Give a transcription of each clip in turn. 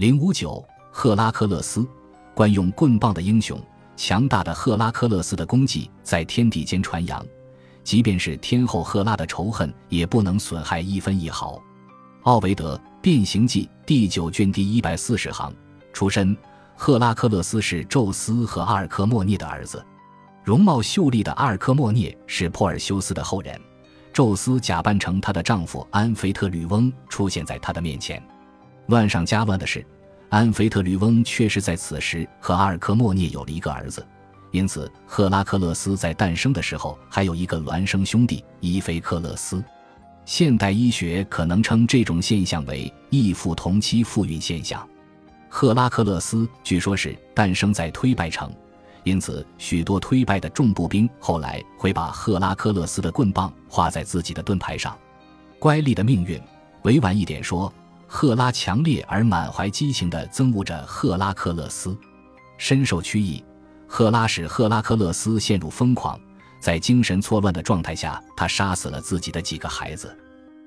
零五九，赫拉克勒斯，惯用棍棒的英雄，强大的赫拉克勒斯的功绩在天地间传扬，即便是天后赫拉的仇恨也不能损害一分一毫。奥维德《变形记》第九卷第一百四十行，出身。赫拉克勒斯是宙斯和阿尔科莫涅的儿子，容貌秀丽的阿尔科莫涅是珀尔修斯的后人。宙斯假扮成他的丈夫安菲特吕翁出现在他的面前。乱上加乱的是，安菲特吕翁确实在此时和阿尔科莫涅有了一个儿子，因此赫拉克勒斯在诞生的时候还有一个孪生兄弟伊菲克勒斯。现代医学可能称这种现象为异父同妻复孕现象。赫拉克勒斯据说是诞生在推拜城，因此许多推拜的重步兵后来会把赫拉克勒斯的棍棒画在自己的盾牌上。乖戾的命运，委婉一点说，赫拉强烈而满怀激情地憎恶着赫拉克勒斯，深受屈意。赫拉使赫拉克勒斯陷入疯狂，在精神错乱的状态下，他杀死了自己的几个孩子，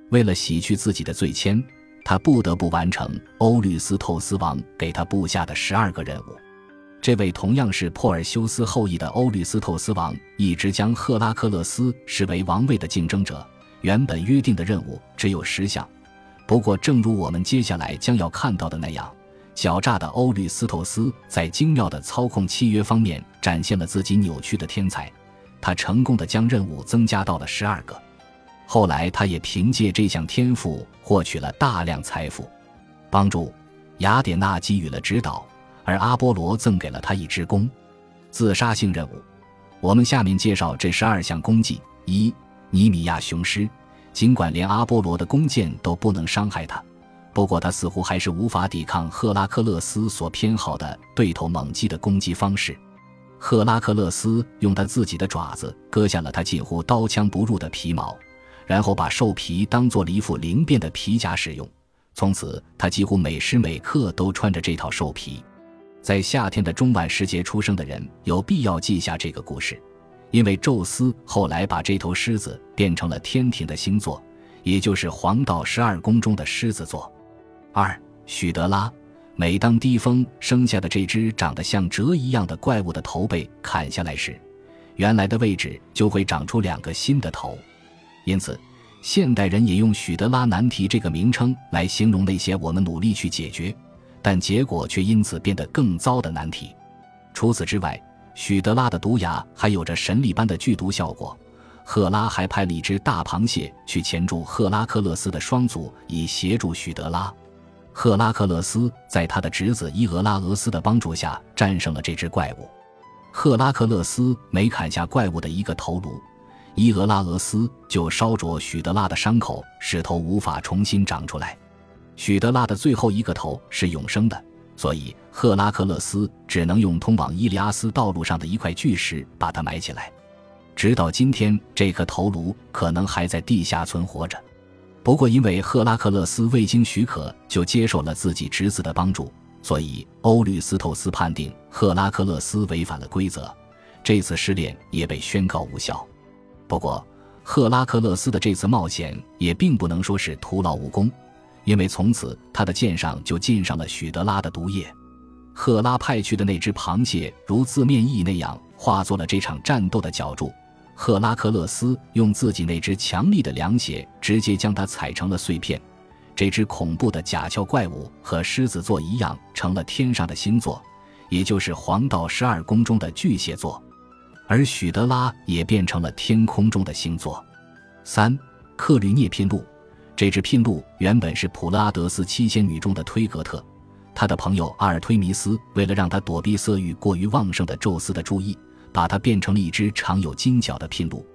为了洗去自己的罪愆。他不得不完成欧律斯透斯王给他布下的十二个任务。这位同样是珀尔修斯后裔的欧律斯透斯王一直将赫拉克勒斯视为王位的竞争者。原本约定的任务只有十项，不过，正如我们接下来将要看到的那样，狡诈的欧律斯透斯在精妙的操控契约方面展现了自己扭曲的天才。他成功的将任务增加到了十二个。后来，他也凭借这项天赋获取了大量财富，帮助雅典娜给予了指导，而阿波罗赠给了他一只弓。自杀性任务，我们下面介绍这十二项功绩：一、尼米亚雄狮。尽管连阿波罗的弓箭都不能伤害他，不过他似乎还是无法抵抗赫拉克勒斯所偏好的对头猛击的攻击方式。赫拉克勒斯用他自己的爪子割下了他近乎刀枪不入的皮毛。然后把兽皮当做了一副灵便的皮甲使用，从此他几乎每时每刻都穿着这套兽皮。在夏天的中晚时节出生的人有必要记下这个故事，因为宙斯后来把这头狮子变成了天庭的星座，也就是黄道十二宫中的狮子座。二许德拉，每当低风生下的这只长得像蛇一样的怪物的头被砍下来时，原来的位置就会长出两个新的头。因此，现代人也用“许德拉难题”这个名称来形容那些我们努力去解决，但结果却因此变得更糟的难题。除此之外，许德拉的毒牙还有着神力般的剧毒效果。赫拉还派了一只大螃蟹去钳住赫拉克勒斯的双足，以协助许德拉。赫拉克勒斯在他的侄子伊俄拉俄斯的帮助下战胜了这只怪物。赫拉克勒斯每砍下怪物的一个头颅。伊俄拉俄斯就烧灼许德拉的伤口，使头无法重新长出来。许德拉的最后一个头是永生的，所以赫拉克勒斯只能用通往伊利阿斯道路上的一块巨石把它埋起来。直到今天，这颗头颅可能还在地下存活着。不过，因为赫拉克勒斯未经许可就接受了自己侄子的帮助，所以欧律斯透斯判定赫拉克勒斯违反了规则，这次试炼也被宣告无效。不过，赫拉克勒斯的这次冒险也并不能说是徒劳无功，因为从此他的剑上就浸上了许德拉的毒液。赫拉派去的那只螃蟹，如字面意义那样，化作了这场战斗的脚注。赫拉克勒斯用自己那只强力的凉鞋，直接将它踩成了碎片。这只恐怖的甲壳怪物和狮子座一样，成了天上的星座，也就是黄道十二宫中的巨蟹座。而许德拉也变成了天空中的星座。三克吕涅聘路，这只聘鹿原本是普勒阿德斯七仙女中的推格特，他的朋友阿尔忒弥斯为了让他躲避色欲过于旺盛的宙斯的注意，把它变成了一只长有金角的聘鹿。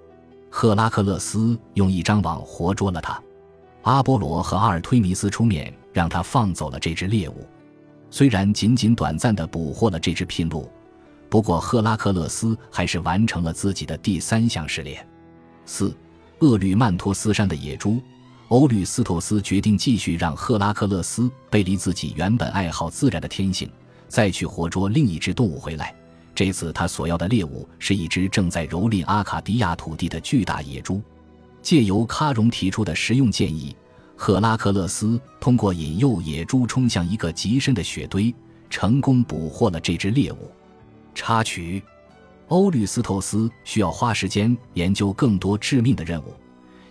赫拉克勒斯用一张网活捉了他，阿波罗和阿尔忒弥斯出面让他放走了这只猎物。虽然仅仅短暂地捕获了这只聘鹿。不过，赫拉克勒斯还是完成了自己的第三项试炼。四，厄律曼托斯山的野猪，欧律斯托斯决定继续让赫拉克勒斯背离自己原本爱好自然的天性，再去活捉另一只动物回来。这次他所要的猎物是一只正在蹂躏阿卡迪亚土地的巨大野猪。借由喀戎提出的实用建议，赫拉克勒斯通过引诱野猪冲向一个极深的雪堆，成功捕获了这只猎物。插曲：欧律斯透斯需要花时间研究更多致命的任务，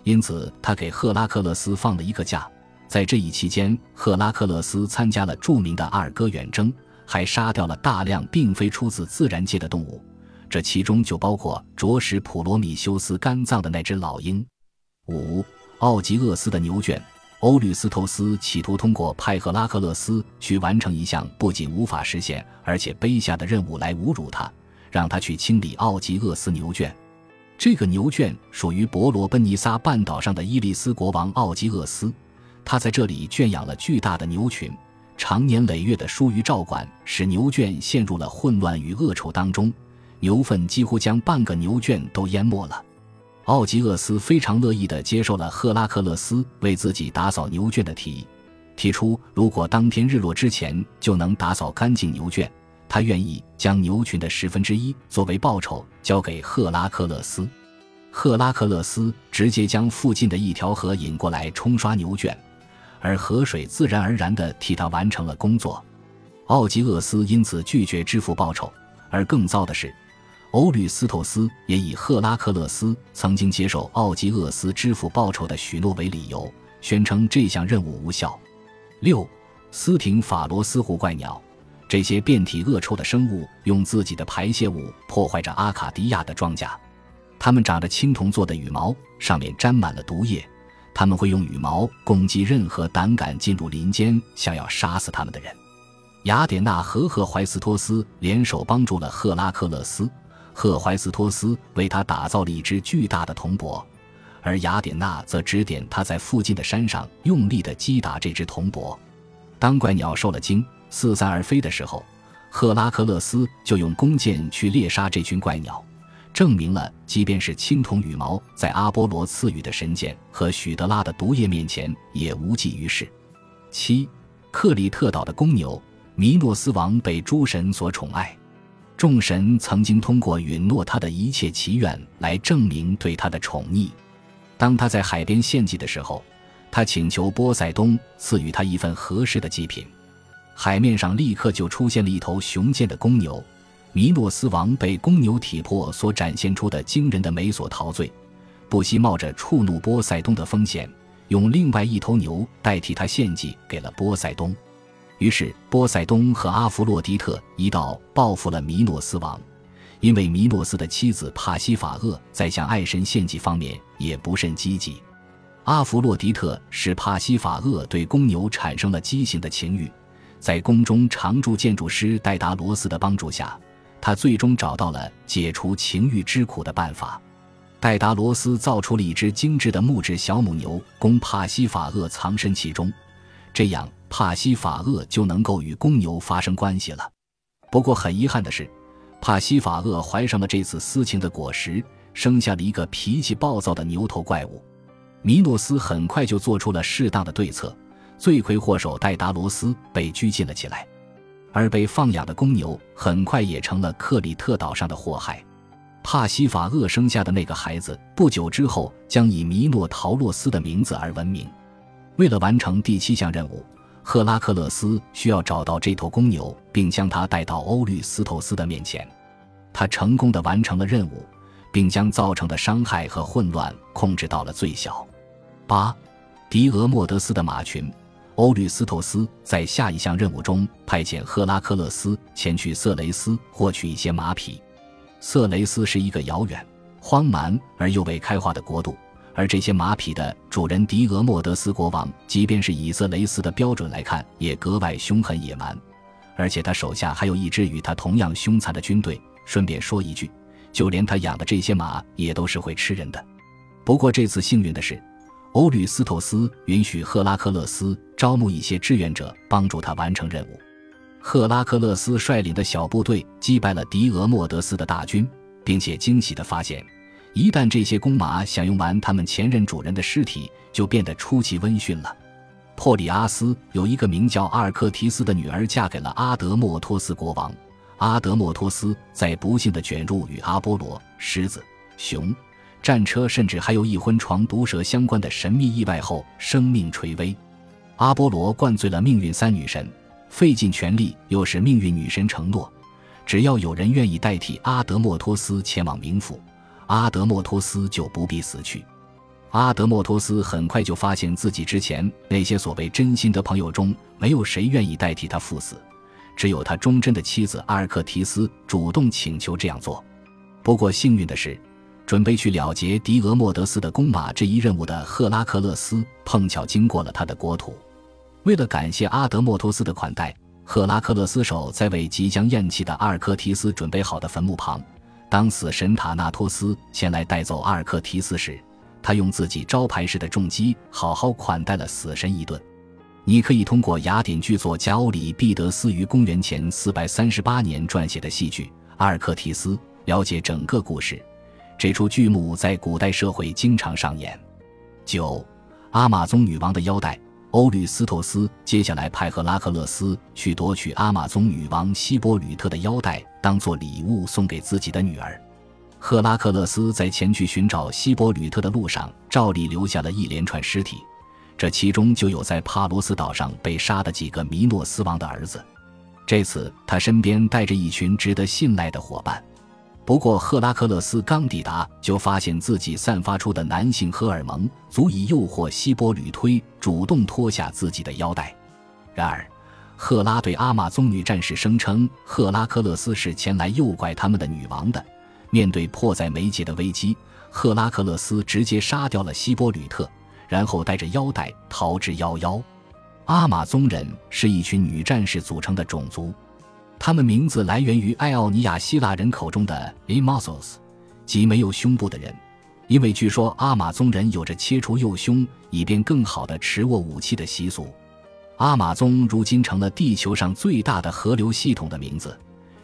因此他给赫拉克勒斯放了一个假。在这一期间，赫拉克勒斯参加了著名的阿尔戈远征，还杀掉了大量并非出自自然界的动物，这其中就包括啄食普罗米修斯肝脏的那只老鹰。五奥吉厄斯的牛圈，欧律斯托斯企图通过派赫拉克勒斯去完成一项不仅无法实现，而且卑下的任务来侮辱他，让他去清理奥吉厄斯牛圈。这个牛圈属于伯罗奔尼撒半岛上的伊利斯国王奥吉厄斯。他在这里圈养了巨大的牛群，长年累月的疏于照管，使牛圈陷入了混乱与恶臭当中，牛粪几乎将半个牛圈都淹没了。奥吉厄斯非常乐意地接受了赫拉克勒斯为自己打扫牛圈的提议，提出如果当天日落之前就能打扫干净牛圈，他愿意将牛群的十分之一作为报酬交给赫拉克勒斯。赫拉克勒斯直接将附近的一条河引过来冲刷牛圈。而河水自然而然地替他完成了工作，奥吉厄斯因此拒绝支付报酬。而更糟的是，欧律斯托斯也以赫拉克勒斯曾经接受奥吉厄斯支付报酬的许诺为理由，宣称这项任务无效。六，斯廷法罗斯湖怪鸟，这些遍体恶臭的生物用自己的排泄物破坏着阿卡迪亚的庄稼，它们长着青铜做的羽毛，上面沾满了毒液。他们会用羽毛攻击任何胆敢进入林间想要杀死他们的人。雅典娜和赫怀斯托斯联手帮助了赫拉克勒斯，赫怀斯托斯为他打造了一只巨大的铜钵，而雅典娜则指点他在附近的山上用力地击打这只铜钵。当怪鸟受了惊，四散而飞的时候，赫拉克勒斯就用弓箭去猎杀这群怪鸟。证明了，即便是青铜羽毛，在阿波罗赐予的神箭和许德拉的毒液面前也无济于事。七，克里特岛的公牛弥诺斯王被诸神所宠爱，众神曾经通过允诺他的一切祈愿来证明对他的宠溺。当他在海边献祭的时候，他请求波塞冬赐予他一份合适的祭品，海面上立刻就出现了一头雄健的公牛。弥诺斯王被公牛体魄所展现出的惊人的美所陶醉，不惜冒着触怒波塞冬的风险，用另外一头牛代替他献祭给了波塞冬。于是，波塞冬和阿弗洛狄特一道报复了弥诺斯王，因为弥诺斯的妻子帕西法厄在向爱神献祭方面也不甚积极。阿弗洛狄特使帕西法厄对公牛产生了畸形的情欲，在宫中常驻建筑师戴达罗斯的帮助下。他最终找到了解除情欲之苦的办法。戴达罗斯造出了一只精致的木质小母牛，供帕西法厄藏身其中，这样帕西法厄就能够与公牛发生关系了。不过很遗憾的是，帕西法厄怀上了这次私情的果实，生下了一个脾气暴躁的牛头怪物。米诺斯很快就做出了适当的对策，罪魁祸首戴达罗斯被拘禁了起来。而被放养的公牛很快也成了克里特岛上的祸害。帕西法厄生下的那个孩子不久之后将以米诺陶洛斯的名字而闻名。为了完成第七项任务，赫拉克勒斯需要找到这头公牛，并将它带到欧律斯托斯的面前。他成功的完成了任务，并将造成的伤害和混乱控制到了最小。八，迪俄莫德斯的马群。欧律斯托斯在下一项任务中派遣赫拉克勒斯前去色雷斯获取一些马匹。色雷斯是一个遥远、荒蛮而又未开化的国度，而这些马匹的主人迪俄莫德斯国王，即便是以色雷斯的标准来看，也格外凶狠野蛮。而且他手下还有一支与他同样凶残的军队。顺便说一句，就连他养的这些马也都是会吃人的。不过这次幸运的是。欧律斯托斯允许赫拉克勒斯招募一些志愿者帮助他完成任务。赫拉克勒斯率领的小部队击败了迪俄莫德斯的大军，并且惊喜地发现，一旦这些公马享用完他们前任主人的尸体，就变得出奇温驯了。珀里阿斯有一个名叫阿尔克提斯的女儿，嫁给了阿德莫托斯国王。阿德莫托斯在不幸地卷入与阿波罗、狮子、熊。战车，甚至还有一婚床毒蛇相关的神秘意外后，生命垂危。阿波罗灌醉了命运三女神，费尽全力，又使命运女神承诺，只要有人愿意代替阿德莫托斯前往冥府，阿德莫托斯就不必死去。阿德莫托斯很快就发现自己之前那些所谓真心的朋友中，没有谁愿意代替他赴死，只有他忠贞的妻子阿尔克提斯主动请求这样做。不过幸运的是，准备去了结狄俄莫德斯的弓马这一任务的赫拉克勒斯碰巧经过了他的国土。为了感谢阿德莫托斯的款待，赫拉克勒斯守在为即将咽气的阿尔克提斯准备好的坟墓旁。当死神塔纳托斯前来带走阿尔克提斯时，他用自己招牌式的重击好好款待了死神一顿。你可以通过雅典剧作家欧里庇得斯于公元前四百三十八年撰写的戏剧《阿尔克提斯》了解整个故事。这出剧目在古代社会经常上演。九，阿玛宗女王的腰带。欧律斯托斯接下来派赫拉克勒斯去夺取阿玛宗女王希波吕特的腰带，当做礼物送给自己的女儿。赫拉克勒斯在前去寻找希波吕特的路上，照例留下了一连串尸体，这其中就有在帕罗斯岛上被杀的几个弥诺斯王的儿子。这次他身边带着一群值得信赖的伙伴。不过，赫拉克勒斯刚抵达，就发现自己散发出的男性荷尔蒙足以诱惑希波吕推主动脱下自己的腰带。然而，赫拉对阿玛宗女战士声称，赫拉克勒斯是前来诱拐他们的女王的。面对迫在眉睫的危机，赫拉克勒斯直接杀掉了希波吕特，然后带着腰带逃之夭夭。阿玛宗人是一群女战士组成的种族，他们名字来源于爱奥尼亚希腊人口中的 a m o s o s 即没有胸部的人，因为据说阿玛宗人有着切除右胸以便更好的持握武器的习俗。阿玛宗如今成了地球上最大的河流系统的名字。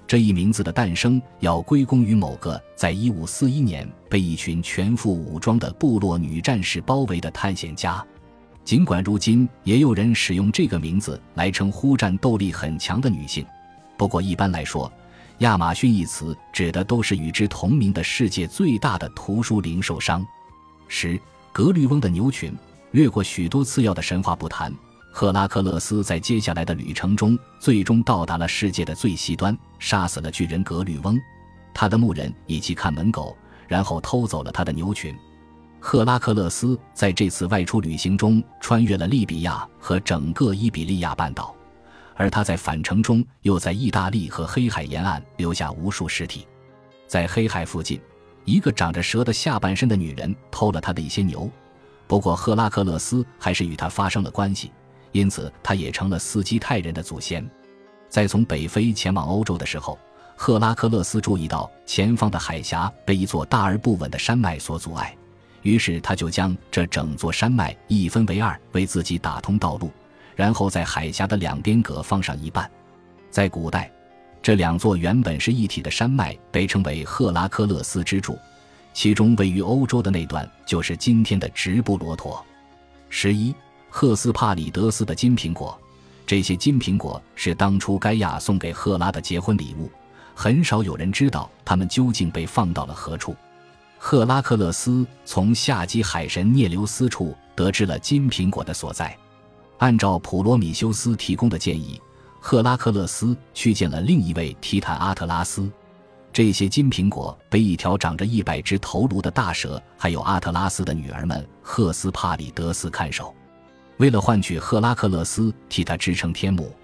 这一名字的诞生要归功于某个在1541年被一群全副武装的部落女战士包围的探险家。尽管如今也有人使用这个名字来称呼战斗力很强的女性，不过一般来说，亚马逊一词指的都是与之同名的世界最大的图书零售商。十格律翁的牛群，略过许多次要的神话不谈。赫拉克勒斯在接下来的旅程中，最终到达了世界的最西端，杀死了巨人格律翁、他的牧人以及看门狗，然后偷走了他的牛群。赫拉克勒斯在这次外出旅行中，穿越了利比亚和整个伊比利亚半岛，而他在返程中又在意大利和黑海沿岸留下无数尸体。在黑海附近，一个长着蛇的下半身的女人偷了他的一些牛，不过赫拉克勒斯还是与他发生了关系。因此，他也成了斯基泰人的祖先。在从北非前往欧洲的时候，赫拉克勒斯注意到前方的海峡被一座大而不稳的山脉所阻碍，于是他就将这整座山脉一分为二，为自己打通道路，然后在海峡的两边各放上一半。在古代，这两座原本是一体的山脉被称为赫拉克勒斯之柱，其中位于欧洲的那段就是今天的直布罗陀。十一。赫斯帕里德斯的金苹果，这些金苹果是当初盖亚送给赫拉的结婚礼物。很少有人知道它们究竟被放到了何处。赫拉克勒斯从夏季海神涅留斯处得知了金苹果的所在。按照普罗米修斯提供的建议，赫拉克勒斯去见了另一位提坦阿特拉斯。这些金苹果被一条长着一百只头颅的大蛇，还有阿特拉斯的女儿们赫斯帕里德斯看守。为了换取赫拉克勒斯替他支撑天幕，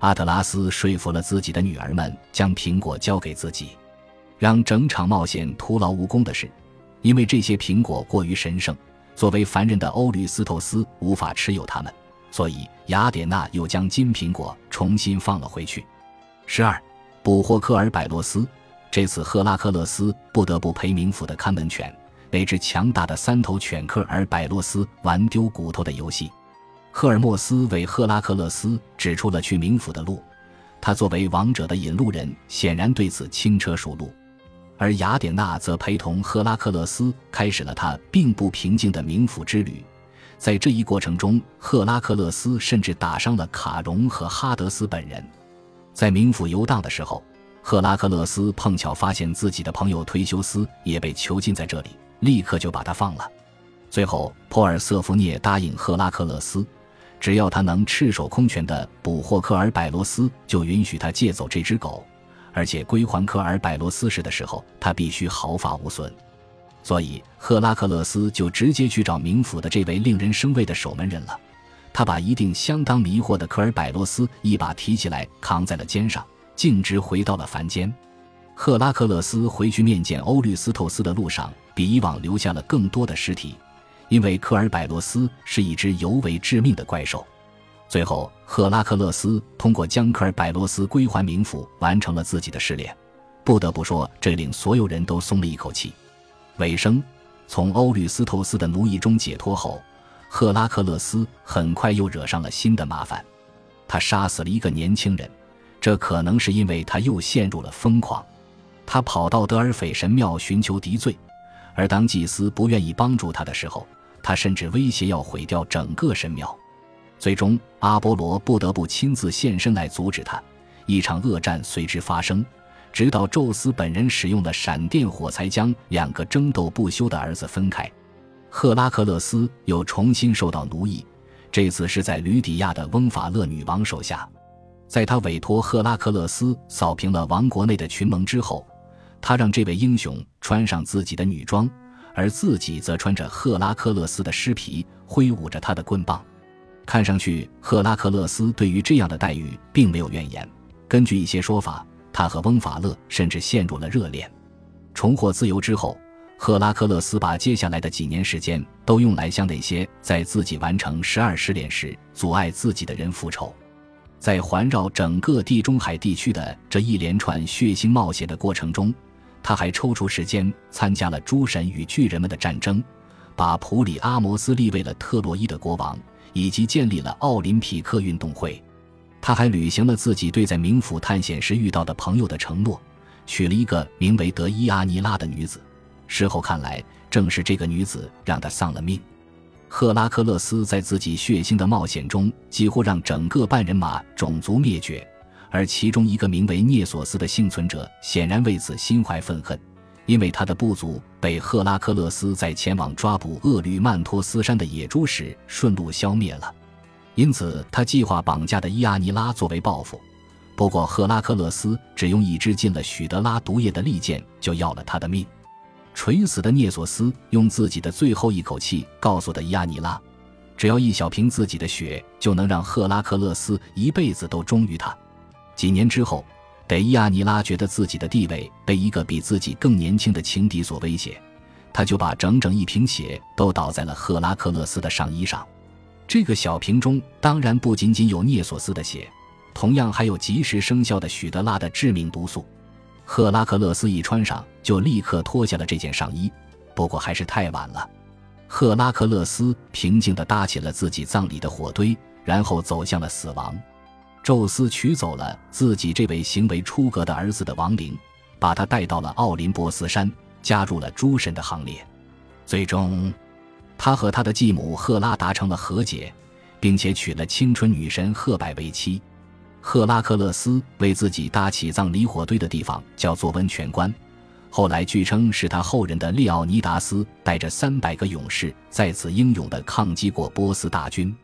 阿特拉斯说服了自己的女儿们将苹果交给自己。让整场冒险徒劳无功的是，因为这些苹果过于神圣，作为凡人的欧律斯透斯无法持有它们，所以雅典娜又将金苹果重新放了回去。十二，捕获科尔百洛斯。这次赫拉克勒斯不得不陪冥府的看门犬那只强大的三头犬科尔百洛斯玩丢骨头的游戏。赫尔墨斯为赫拉克勒斯指出了去冥府的路，他作为王者的引路人，显然对此轻车熟路。而雅典娜则陪同赫拉克勒斯开始了他并不平静的冥府之旅。在这一过程中，赫拉克勒斯甚至打伤了卡戎和哈德斯本人。在冥府游荡的时候，赫拉克勒斯碰巧发现自己的朋友忒修斯也被囚禁在这里，立刻就把他放了。最后，珀尔瑟福涅答应赫拉克勒斯，只要他能赤手空拳地捕获科尔百罗斯，就允许他借走这只狗，而且归还科尔百罗斯时的时候，他必须毫发无损。所以，赫拉克勒斯就直接去找冥府的这位令人生畏的守门人了。他把一定相当迷惑的科尔百罗斯一把提起来，扛在了肩上，径直回到了凡间。赫拉克勒斯回去面见欧律斯透斯的路上，比以往留下了更多的尸体。因为科尔百罗斯是一只尤为致命的怪兽，最后赫拉克勒斯通过将科尔百罗斯归还冥府，完成了自己的试炼。不得不说，这令所有人都松了一口气。尾声，从欧律斯透斯的奴役中解脱后，赫拉克勒斯很快又惹上了新的麻烦。他杀死了一个年轻人，这可能是因为他又陷入了疯狂。他跑到德尔斐神庙寻求敌罪，而当祭司不愿意帮助他的时候。他甚至威胁要毁掉整个神庙，最终阿波罗不得不亲自现身来阻止他。一场恶战随之发生，直到宙斯本人使用了闪电火才将两个争斗不休的儿子分开。赫拉克勒斯又重新受到奴役，这次是在吕底亚的翁法勒女王手下。在他委托赫拉克勒斯扫平了王国内的群盟之后，他让这位英雄穿上自己的女装。而自己则穿着赫拉克勒斯的尸皮，挥舞着他的棍棒。看上去，赫拉克勒斯对于这样的待遇并没有怨言。根据一些说法，他和翁法勒甚至陷入了热恋。重获自由之后，赫拉克勒斯把接下来的几年时间都用来向那些在自己完成十二试炼时阻碍自己的人复仇。在环绕整个地中海地区的这一连串血腥冒险的过程中。他还抽出时间参加了诸神与巨人们的战争，把普里阿摩斯立为了特洛伊的国王，以及建立了奥林匹克运动会。他还履行了自己对在冥府探险时遇到的朋友的承诺，娶了一个名为德伊阿尼拉的女子。事后看来，正是这个女子让他丧了命。赫拉克勒斯在自己血腥的冒险中，几乎让整个半人马种族灭绝。而其中一个名为涅索斯的幸存者显然为此心怀愤恨，因为他的部族被赫拉克勒斯在前往抓捕厄吕曼托斯山的野猪时顺路消灭了，因此他计划绑架的伊阿尼拉作为报复。不过赫拉克勒斯只用一支进了许德拉毒液的利剑就要了他的命。垂死的涅索斯用自己的最后一口气告诉的伊阿尼拉，只要一小瓶自己的血，就能让赫拉克勒斯一辈子都忠于他。几年之后，得伊亚尼拉觉得自己的地位被一个比自己更年轻的情敌所威胁，他就把整整一瓶血都倒在了赫拉克勒斯的上衣上。这个小瓶中当然不仅仅有涅索斯的血，同样还有及时生效的许德拉的致命毒素。赫拉克勒斯一穿上，就立刻脱下了这件上衣，不过还是太晚了。赫拉克勒斯平静地搭起了自己葬礼的火堆，然后走向了死亡。宙斯取走了自己这位行为出格的儿子的亡灵，把他带到了奥林波斯山，加入了诸神的行列。最终，他和他的继母赫拉达成了和解，并且娶了青春女神赫柏为妻。赫拉克勒斯为自己搭起葬礼火堆的地方叫做温泉关，后来据称是他后人的利奥尼达斯带着三百个勇士在此英勇地抗击过波斯大军。